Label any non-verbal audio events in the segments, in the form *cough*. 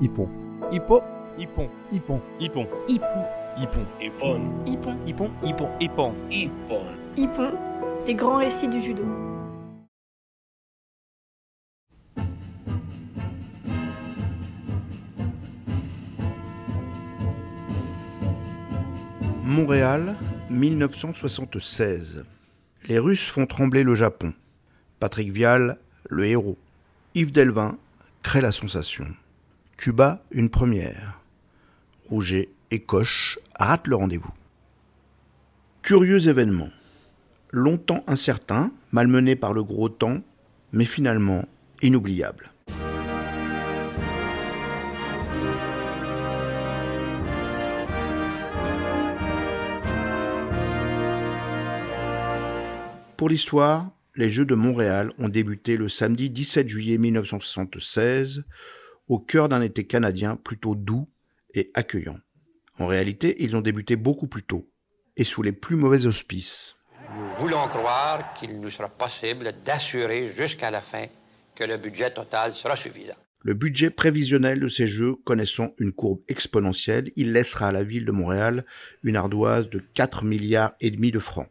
Hippon. Hippo. Hippon. Hippon. Hippon. Hippon. Hippon. Hippon. Hippon. Hippon. Hippon. Hippon. Hippon. Hippon, les grands récits du judo. Montréal, 1976. Les Russes font trembler le Japon. Patrick Vial, le héros. Yves Delvin crée la sensation. Cuba, une première. Rouget et Coche ratent le rendez-vous. Curieux événement. Longtemps incertain, malmené par le gros temps, mais finalement inoubliable. Pour l'histoire, les Jeux de Montréal ont débuté le samedi 17 juillet 1976, au cœur d'un été canadien plutôt doux et accueillant. En réalité, ils ont débuté beaucoup plus tôt, et sous les plus mauvais auspices. Nous voulons croire qu'il nous sera possible d'assurer jusqu'à la fin que le budget total sera suffisant. Le budget prévisionnel de ces Jeux connaissant une courbe exponentielle, il laissera à la ville de Montréal une ardoise de 4 milliards et demi de francs.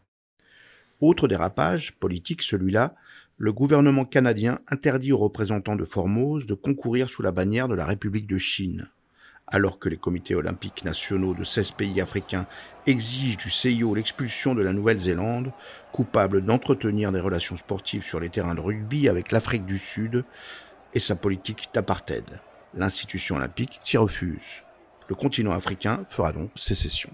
Autre dérapage, politique celui-là, le gouvernement canadien interdit aux représentants de Formose de concourir sous la bannière de la République de Chine. Alors que les comités olympiques nationaux de 16 pays africains exigent du CIO l'expulsion de la Nouvelle-Zélande, coupable d'entretenir des relations sportives sur les terrains de rugby avec l'Afrique du Sud et sa politique d'apartheid. L'institution olympique s'y refuse. Le continent africain fera donc sécession.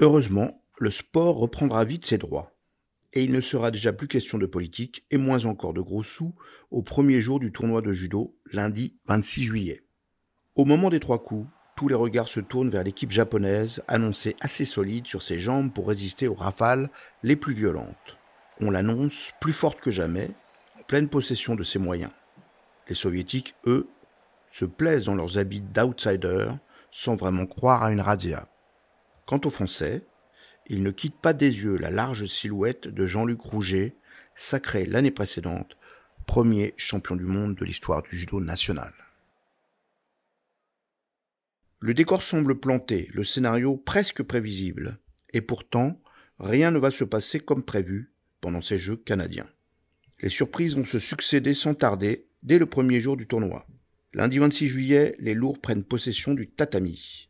Heureusement, le sport reprendra vite ses droits. Et il ne sera déjà plus question de politique, et moins encore de gros sous, au premier jour du tournoi de judo, lundi 26 juillet. Au moment des trois coups, tous les regards se tournent vers l'équipe japonaise, annoncée assez solide sur ses jambes pour résister aux rafales les plus violentes. On l'annonce plus forte que jamais, en pleine possession de ses moyens. Les soviétiques, eux, se plaisent dans leurs habits d'outsiders, sans vraiment croire à une razzia. Quant aux Français, ils ne quittent pas des yeux la large silhouette de Jean-Luc Rouget, sacré l'année précédente premier champion du monde de l'histoire du judo national. Le décor semble planté, le scénario presque prévisible, et pourtant, rien ne va se passer comme prévu pendant ces Jeux canadiens. Les surprises vont se succéder sans tarder dès le premier jour du tournoi. Lundi 26 juillet, les lourds prennent possession du tatami.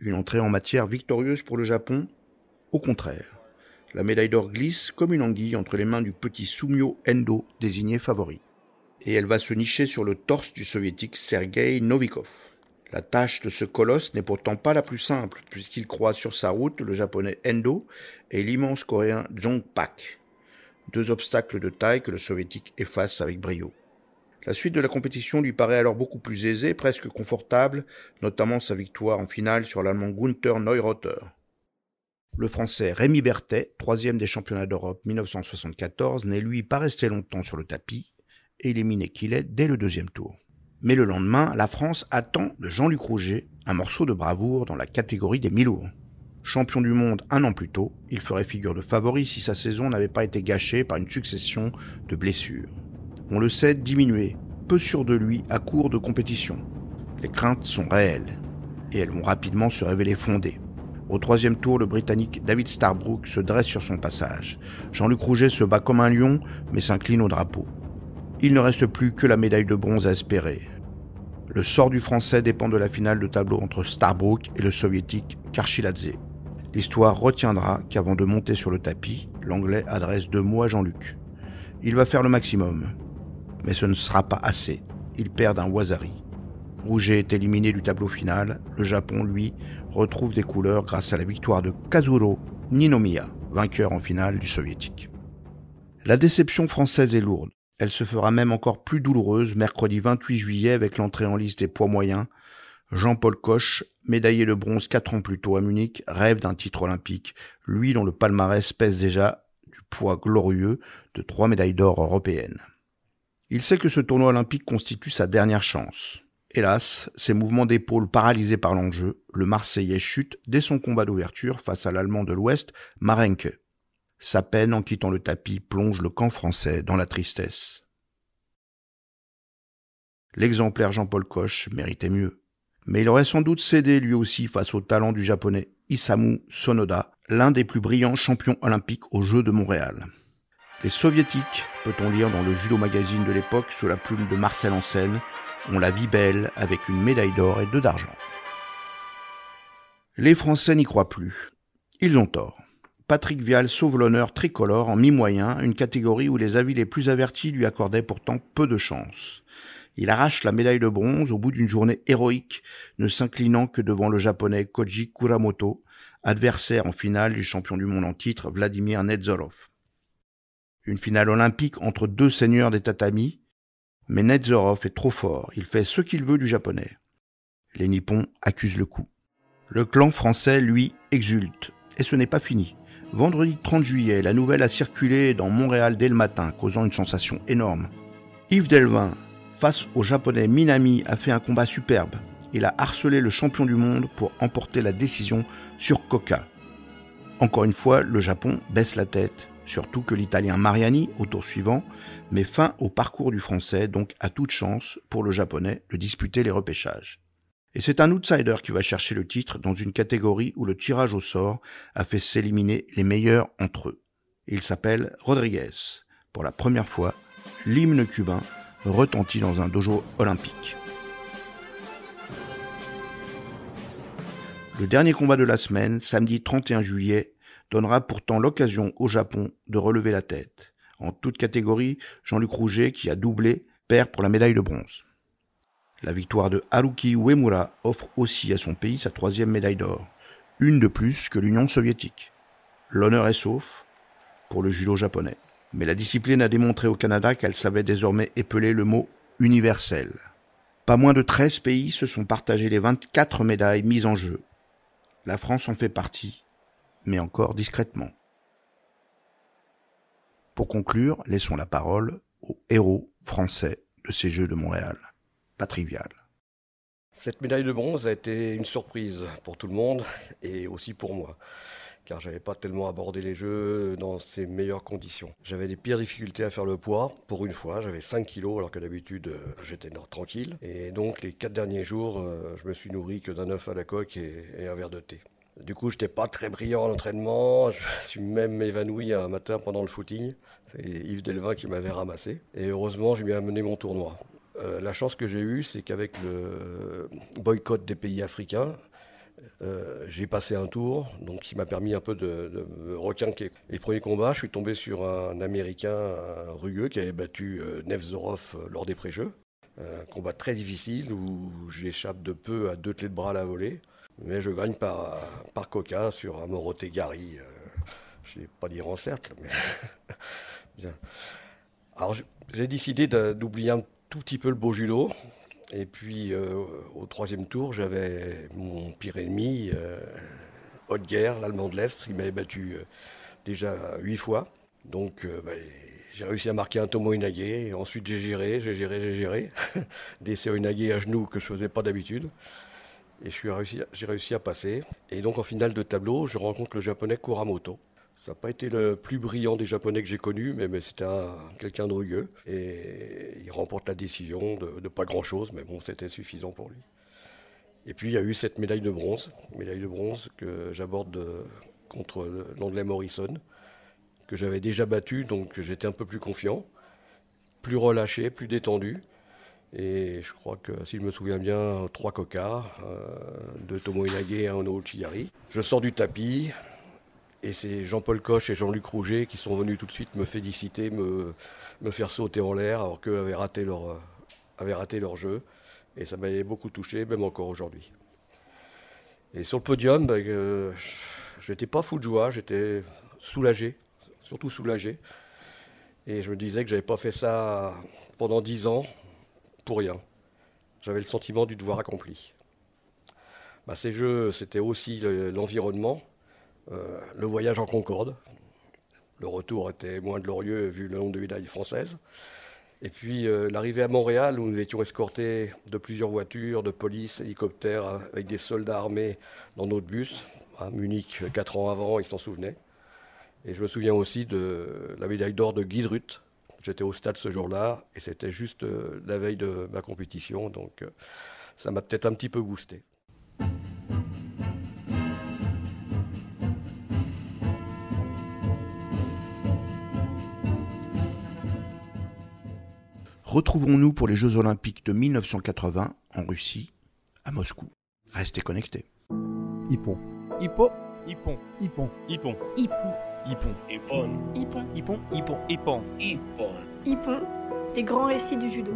Une entrée en matière victorieuse pour le Japon Au contraire, la médaille d'or glisse comme une anguille entre les mains du petit Sumio Endo, désigné favori. Et elle va se nicher sur le torse du soviétique Sergei Novikov. La tâche de ce colosse n'est pourtant pas la plus simple, puisqu'il croise sur sa route le japonais Endo et l'immense coréen Jong Pak. Deux obstacles de taille que le soviétique efface avec brio. La suite de la compétition lui paraît alors beaucoup plus aisée, presque confortable, notamment sa victoire en finale sur l'allemand Gunther Neureuther. Le français Rémi Berthet, troisième des championnats d'Europe 1974, n'est lui pas resté longtemps sur le tapis, éliminé qu'il est dès le deuxième tour. Mais le lendemain, la France attend de Jean-Luc Rouget un morceau de bravoure dans la catégorie des mi-lourds. Champion du monde un an plus tôt, il ferait figure de favori si sa saison n'avait pas été gâchée par une succession de blessures. On le sait diminué, peu sûr de lui à court de compétition. Les craintes sont réelles, et elles vont rapidement se révéler fondées. Au troisième tour, le Britannique David Starbrook se dresse sur son passage. Jean-Luc Rouget se bat comme un lion, mais s'incline au drapeau. Il ne reste plus que la médaille de bronze à espérer. Le sort du Français dépend de la finale de tableau entre Starbrook et le Soviétique Karchiladze. L'histoire retiendra qu'avant de monter sur le tapis, l'Anglais adresse deux mots à Jean-Luc. Il va faire le maximum, mais ce ne sera pas assez. Il perd d'un Wazari. Rouget est éliminé du tableau final. Le Japon, lui, retrouve des couleurs grâce à la victoire de Kazuro Ninomiya, vainqueur en finale du soviétique. La déception française est lourde. Elle se fera même encore plus douloureuse mercredi 28 juillet avec l'entrée en liste des poids moyens. Jean-Paul Koch, médaillé de bronze quatre ans plus tôt à Munich, rêve d'un titre olympique, lui dont le palmarès pèse déjà du poids glorieux de trois médailles d'or européennes. Il sait que ce tournoi olympique constitue sa dernière chance. Hélas, ses mouvements d'épaule paralysés par l'enjeu, le Marseillais chute dès son combat d'ouverture face à l'Allemand de l'Ouest, Marenke. Sa peine en quittant le tapis plonge le camp français dans la tristesse. L'exemplaire Jean-Paul Koch méritait mieux. Mais il aurait sans doute cédé lui aussi face au talent du japonais Isamu Sonoda, l'un des plus brillants champions olympiques aux Jeux de Montréal. Les soviétiques, peut-on lire dans le judo magazine de l'époque sous la plume de Marcel Ansen, ont la vie belle avec une médaille d'or et deux d'argent. Les Français n'y croient plus. Ils ont tort. Patrick Vial sauve l'honneur tricolore en mi-moyen, une catégorie où les avis les plus avertis lui accordaient pourtant peu de chance. Il arrache la médaille de bronze au bout d'une journée héroïque, ne s'inclinant que devant le japonais Koji Kuramoto, adversaire en finale du champion du monde en titre Vladimir Nedzorov. Une finale olympique entre deux seigneurs des tatamis, mais Nedzorov est trop fort, il fait ce qu'il veut du japonais. Les Nippons accusent le coup. Le clan français, lui, exulte. Et ce n'est pas fini. Vendredi 30 juillet, la nouvelle a circulé dans Montréal dès le matin, causant une sensation énorme. Yves Delvin, face au japonais Minami, a fait un combat superbe. Il a harcelé le champion du monde pour emporter la décision sur Coca. Encore une fois, le Japon baisse la tête, surtout que l'italien Mariani, au tour suivant, met fin au parcours du français, donc à toute chance pour le japonais de disputer les repêchages. Et c'est un outsider qui va chercher le titre dans une catégorie où le tirage au sort a fait s'éliminer les meilleurs entre eux. Il s'appelle Rodriguez. Pour la première fois, l'hymne cubain retentit dans un dojo olympique. Le dernier combat de la semaine, samedi 31 juillet, donnera pourtant l'occasion au Japon de relever la tête. En toute catégorie, Jean-Luc Rouget, qui a doublé, perd pour la médaille de bronze. La victoire de Haruki Uemura offre aussi à son pays sa troisième médaille d'or, une de plus que l'Union soviétique. L'honneur est sauf pour le judo japonais. Mais la discipline a démontré au Canada qu'elle savait désormais épeler le mot universel. Pas moins de 13 pays se sont partagés les 24 médailles mises en jeu. La France en fait partie, mais encore discrètement. Pour conclure, laissons la parole aux héros français de ces Jeux de Montréal trivial. Cette médaille de bronze a été une surprise pour tout le monde et aussi pour moi, car j'avais pas tellement abordé les jeux dans ces meilleures conditions. J'avais des pires difficultés à faire le poids. Pour une fois, j'avais 5 kilos alors que d'habitude euh, j'étais tranquille. Et donc les 4 derniers jours, euh, je me suis nourri que d'un œuf à la coque et, un verre de thé. Du coup, je n'étais pas très brillant en entraînement. Je *laughs* suis même évanoui un matin pendant le footing. C'est Yves Delvin qui m'avait ramassé. Et heureusement, j'ai bien mené mon tournoi. Euh, la chance que j'ai eue, c'est qu'avec le boycott des pays africains, euh, j'ai passé un tour, donc qui m'a permis un peu de, me requinquer. Et le premier combat, je suis tombé sur un Américain rugueux qui avait battu euh, Nevzorov lors des pré-jeux. Un combat très difficile où j'échappe de peu à deux clés de bras à la volée. Mais je gagne par, par coca sur un Moroté Gary. je ne vais pas dire en cercle, mais. *laughs* Bien. Alors j'ai décidé d'oublier un tout petit peu le beau judo. Et puis euh, au troisième tour, j'avais mon pire ennemi, euh, Guerre, l'Allemand de l'Est. Il m'avait battu euh, déjà huit fois. Donc bah, j'ai réussi à marquer un Tomo Inage. Ensuite j'ai géré, j'ai géré, j'ai géré. *laughs* Des Seo Inage à genoux que je faisais pas d'habitude. Et j'ai réussi, à passer. Et donc en finale de tableau, je rencontre le japonais Kuramoto. Ça n'a pas été le plus brillant des Japonais que j'ai connus, mais, c'était quelqu'un de rugueux. Et il remporte la décision de, pas grand-chose, mais bon, c'était suffisant pour lui. Et puis il y a eu cette médaille de bronze, médaille de bronze que j'aborde contre l'anglais Morrison, que j'avais déjà battu, donc j'étais un peu plus confiant, plus relâché, plus détendu. Et je crois que, si je me souviens bien, trois cocards, euh, deux Tomo Inage et un Ono Je sors du tapis, et c'est Jean-Paul Coche et Jean-Luc Rouget qui sont venus tout de suite me féliciter, me, me faire sauter en l'air, alors qu'eux avaient raté, leur, avaient raté leur jeu. Et ça m'avait beaucoup touché, même encore aujourd'hui. Et sur le podium, ben, euh, je n'étais pas fou de joie, j'étais soulagé, surtout soulagé. Et je me disais que je n'avais pas fait ça pendant dix ans pour rien. J'avais le sentiment du devoir accompli. Ben, ces jeux, c'était aussi l'environnement. Euh, le voyage en Concorde. Le retour était moins glorieux vu le nombre de médailles françaises. Et puis euh, l'arrivée à Montréal où nous étions escortés de plusieurs voitures, de police, hélicoptères, avec des soldats armés dans notre bus. À Munich, quatre ans avant, ils s'en souvenaient. Et je me souviens aussi de la médaille d'or de Guy J'étais au stade ce jour-là et c'était juste euh, la veille de ma compétition, donc euh, ça m'a peut-être un petit peu boosté. Retrouvons-nous pour les Jeux Olympiques de 1980 en Russie, à Moscou. Restez connectés. Hippon. Hippo. Hippon. Hippon. Hippon. Hippon. Hippon. Hippon. Hippon. Hippon. Hippon. Hippon. Les grands récits du judo.